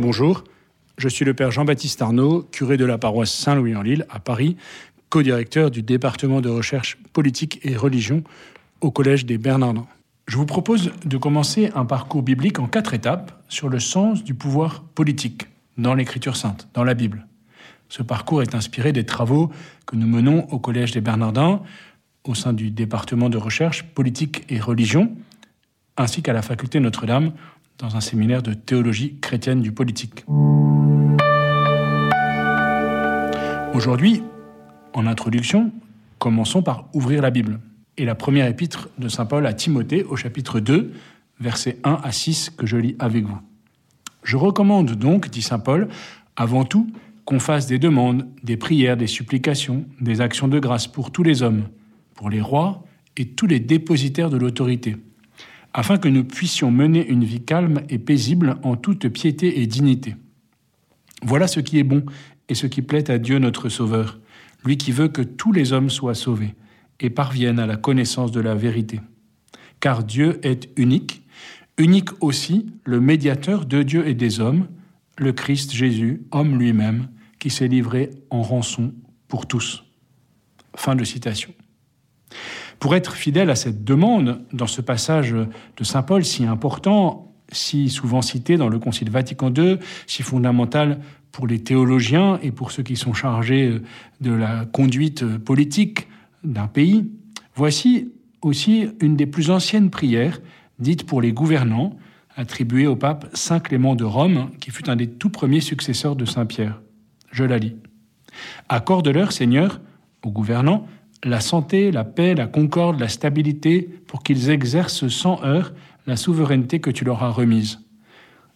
Bonjour, je suis le Père Jean-Baptiste Arnaud, curé de la paroisse Saint-Louis-en-Lille à Paris, co-directeur du département de recherche politique et religion au Collège des Bernardins. Je vous propose de commencer un parcours biblique en quatre étapes sur le sens du pouvoir politique dans l'Écriture sainte, dans la Bible. Ce parcours est inspiré des travaux que nous menons au Collège des Bernardins, au sein du département de recherche politique et religion, ainsi qu'à la faculté Notre-Dame, dans un séminaire de théologie chrétienne du politique. Aujourd'hui, en introduction, commençons par ouvrir la Bible et la première épître de Saint Paul à Timothée au chapitre 2, versets 1 à 6 que je lis avec vous. Je recommande donc, dit Saint Paul, avant tout, qu'on fasse des demandes, des prières, des supplications, des actions de grâce pour tous les hommes, pour les rois et tous les dépositaires de l'autorité, afin que nous puissions mener une vie calme et paisible en toute piété et dignité. Voilà ce qui est bon et ce qui plaît à Dieu notre Sauveur, lui qui veut que tous les hommes soient sauvés et parviennent à la connaissance de la vérité. Car Dieu est unique, unique aussi le médiateur de Dieu et des hommes, le Christ Jésus, homme lui-même, qui s'est livré en rançon pour tous. Fin de citation. Pour être fidèle à cette demande, dans ce passage de Saint Paul si important, si souvent cité dans le Concile Vatican II, si fondamental pour les théologiens et pour ceux qui sont chargés de la conduite politique d'un pays, voici aussi une des plus anciennes prières dites pour les gouvernants, attribuée au pape Saint Clément de Rome, qui fut un des tout premiers successeurs de Saint Pierre. Je la lis. Accorde-leur, Seigneur, aux gouvernants, la santé, la paix, la concorde, la stabilité, pour qu'ils exercent sans heurts la souveraineté que tu leur as remise.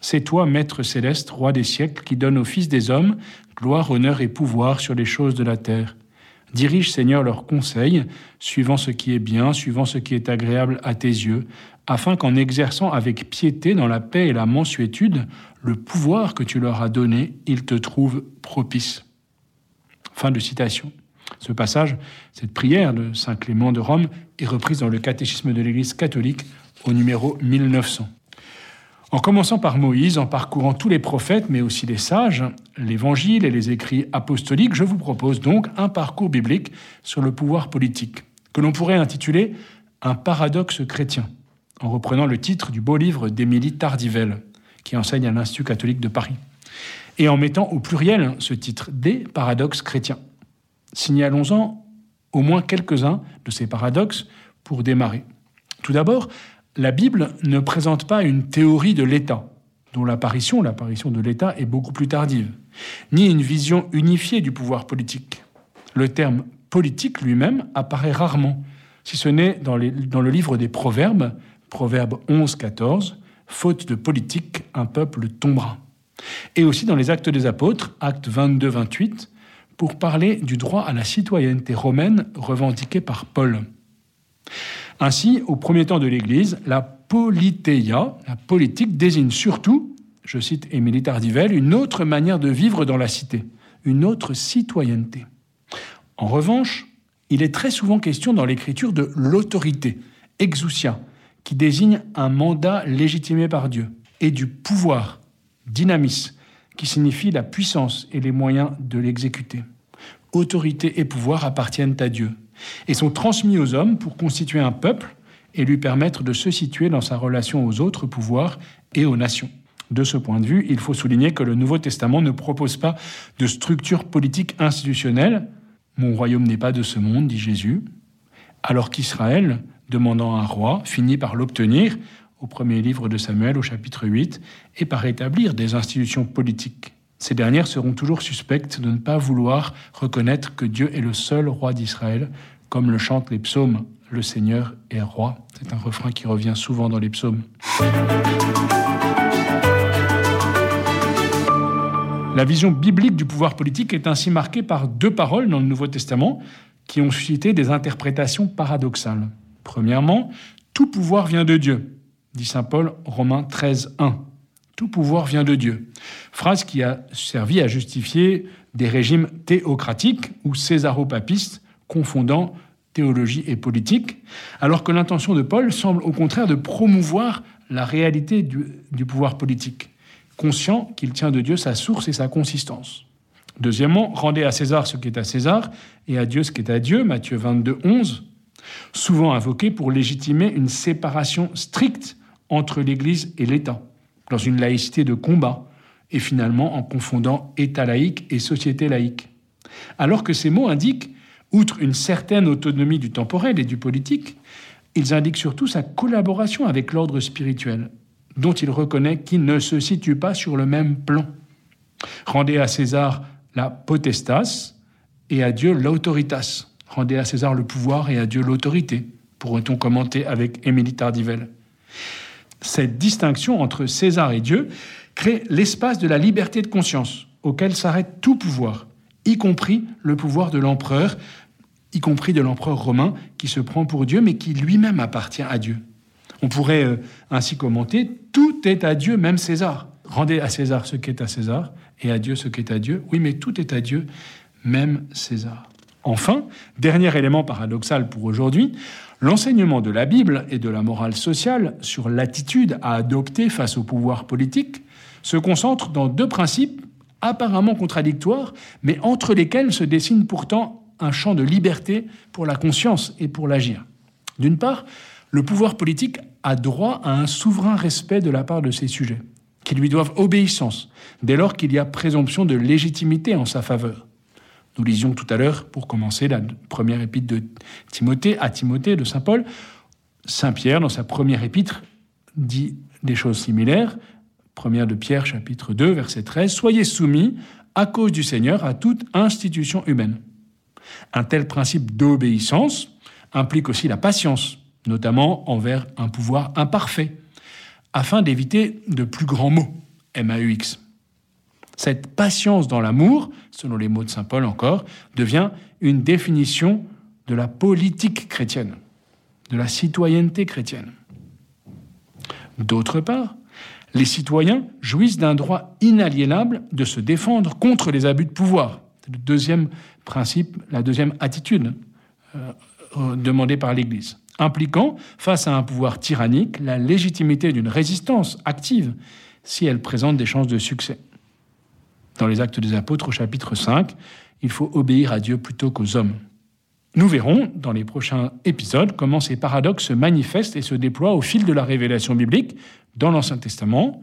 C'est toi, Maître céleste, roi des siècles, qui donne aux fils des hommes gloire, honneur et pouvoir sur les choses de la terre. Dirige, Seigneur, leurs conseils, suivant ce qui est bien, suivant ce qui est agréable à tes yeux, afin qu'en exerçant avec piété dans la paix et la mansuétude le pouvoir que tu leur as donné, ils te trouvent propice. Fin de citation. Ce passage, cette prière de Saint Clément de Rome, est reprise dans le catéchisme de l'Église catholique au numéro 1900. En commençant par Moïse, en parcourant tous les prophètes, mais aussi les sages, l'Évangile et les écrits apostoliques, je vous propose donc un parcours biblique sur le pouvoir politique, que l'on pourrait intituler Un paradoxe chrétien, en reprenant le titre du beau livre d'Émilie Tardivelle, qui enseigne à l'Institut catholique de Paris, et en mettant au pluriel ce titre des paradoxes chrétiens. Signalons-en au moins quelques-uns de ces paradoxes pour démarrer. Tout d'abord, la Bible ne présente pas une théorie de l'État, dont l'apparition, l'apparition de l'État est beaucoup plus tardive, ni une vision unifiée du pouvoir politique. Le terme politique lui-même apparaît rarement, si ce n'est dans, dans, le livre des Proverbes, Proverbe 11, 14, Faute de politique, un peuple tombera. Et aussi dans les Actes des Apôtres, Actes 22, 28, pour parler du droit à la citoyenneté romaine revendiqué par Paul. Ainsi, au premier temps de l'Église, la politéia, la politique, désigne surtout, je cite Émilie Tardivelle, une autre manière de vivre dans la cité, une autre citoyenneté. En revanche, il est très souvent question dans l'Écriture de l'autorité, exousia, qui désigne un mandat légitimé par Dieu, et du pouvoir, dynamis, qui signifie la puissance et les moyens de l'exécuter. Autorité et pouvoir appartiennent à Dieu et sont transmis aux hommes pour constituer un peuple et lui permettre de se situer dans sa relation aux autres pouvoirs et aux nations. De ce point de vue, il faut souligner que le Nouveau Testament ne propose pas de structure politique institutionnelle. Mon royaume n'est pas de ce monde, dit Jésus, alors qu'Israël, demandant un roi, finit par l'obtenir au premier livre de Samuel au chapitre 8 et par établir des institutions politiques. Ces dernières seront toujours suspectes de ne pas vouloir reconnaître que Dieu est le seul roi d'Israël, comme le chantent les psaumes Le Seigneur est roi. C'est un refrain qui revient souvent dans les psaumes. La vision biblique du pouvoir politique est ainsi marquée par deux paroles dans le Nouveau Testament qui ont suscité des interprétations paradoxales. Premièrement, tout pouvoir vient de Dieu dit Saint Paul, Romains 13, 1. Tout pouvoir vient de Dieu. Phrase qui a servi à justifier des régimes théocratiques ou césaropapistes, confondant théologie et politique, alors que l'intention de Paul semble au contraire de promouvoir la réalité du, du pouvoir politique, conscient qu'il tient de Dieu sa source et sa consistance. Deuxièmement, rendez à César ce qui est à César et à Dieu ce qui est à Dieu, Matthieu 22, 11, souvent invoqué pour légitimer une séparation stricte entre l'Église et l'État, dans une laïcité de combat, et finalement en confondant État laïque et société laïque. Alors que ces mots indiquent, outre une certaine autonomie du temporel et du politique, ils indiquent surtout sa collaboration avec l'ordre spirituel, dont il reconnaît qu'il ne se situe pas sur le même plan. Rendez à César la potestas et à Dieu l'autoritas. Rendez à César le pouvoir et à Dieu l'autorité, pourrait-on commenter avec Émilie Tardivelle. Cette distinction entre César et Dieu crée l'espace de la liberté de conscience, auquel s'arrête tout pouvoir, y compris le pouvoir de l'empereur, y compris de l'empereur romain qui se prend pour Dieu, mais qui lui-même appartient à Dieu. On pourrait euh, ainsi commenter, tout est à Dieu, même César. Rendez à César ce qui est à César, et à Dieu ce qui est à Dieu. Oui, mais tout est à Dieu, même César. Enfin, dernier élément paradoxal pour aujourd'hui, l'enseignement de la Bible et de la morale sociale sur l'attitude à adopter face au pouvoir politique se concentre dans deux principes apparemment contradictoires, mais entre lesquels se dessine pourtant un champ de liberté pour la conscience et pour l'agir. D'une part, le pouvoir politique a droit à un souverain respect de la part de ses sujets, qui lui doivent obéissance, dès lors qu'il y a présomption de légitimité en sa faveur. Nous lisions tout à l'heure, pour commencer, la première épître de Timothée à Timothée de Saint Paul. Saint Pierre, dans sa première épître, dit des choses similaires. Première de Pierre, chapitre 2, verset 13. Soyez soumis, à cause du Seigneur, à toute institution humaine. Un tel principe d'obéissance implique aussi la patience, notamment envers un pouvoir imparfait, afin d'éviter de plus grands mots, MAUX. Cette patience dans l'amour, selon les mots de Saint Paul encore, devient une définition de la politique chrétienne, de la citoyenneté chrétienne. D'autre part, les citoyens jouissent d'un droit inaliénable de se défendre contre les abus de pouvoir. C'est le deuxième principe, la deuxième attitude euh, euh, demandée par l'Église, impliquant, face à un pouvoir tyrannique, la légitimité d'une résistance active si elle présente des chances de succès. Dans les Actes des Apôtres au chapitre 5, il faut obéir à Dieu plutôt qu'aux hommes. Nous verrons dans les prochains épisodes comment ces paradoxes se manifestent et se déploient au fil de la révélation biblique dans l'Ancien Testament,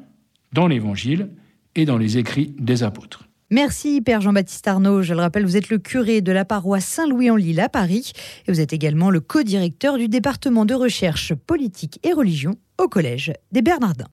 dans l'Évangile et dans les écrits des apôtres. Merci Père Jean-Baptiste Arnaud. Je le rappelle, vous êtes le curé de la paroisse Saint-Louis-en-Lille à Paris et vous êtes également le co-directeur du département de recherche politique et religion au Collège des Bernardins.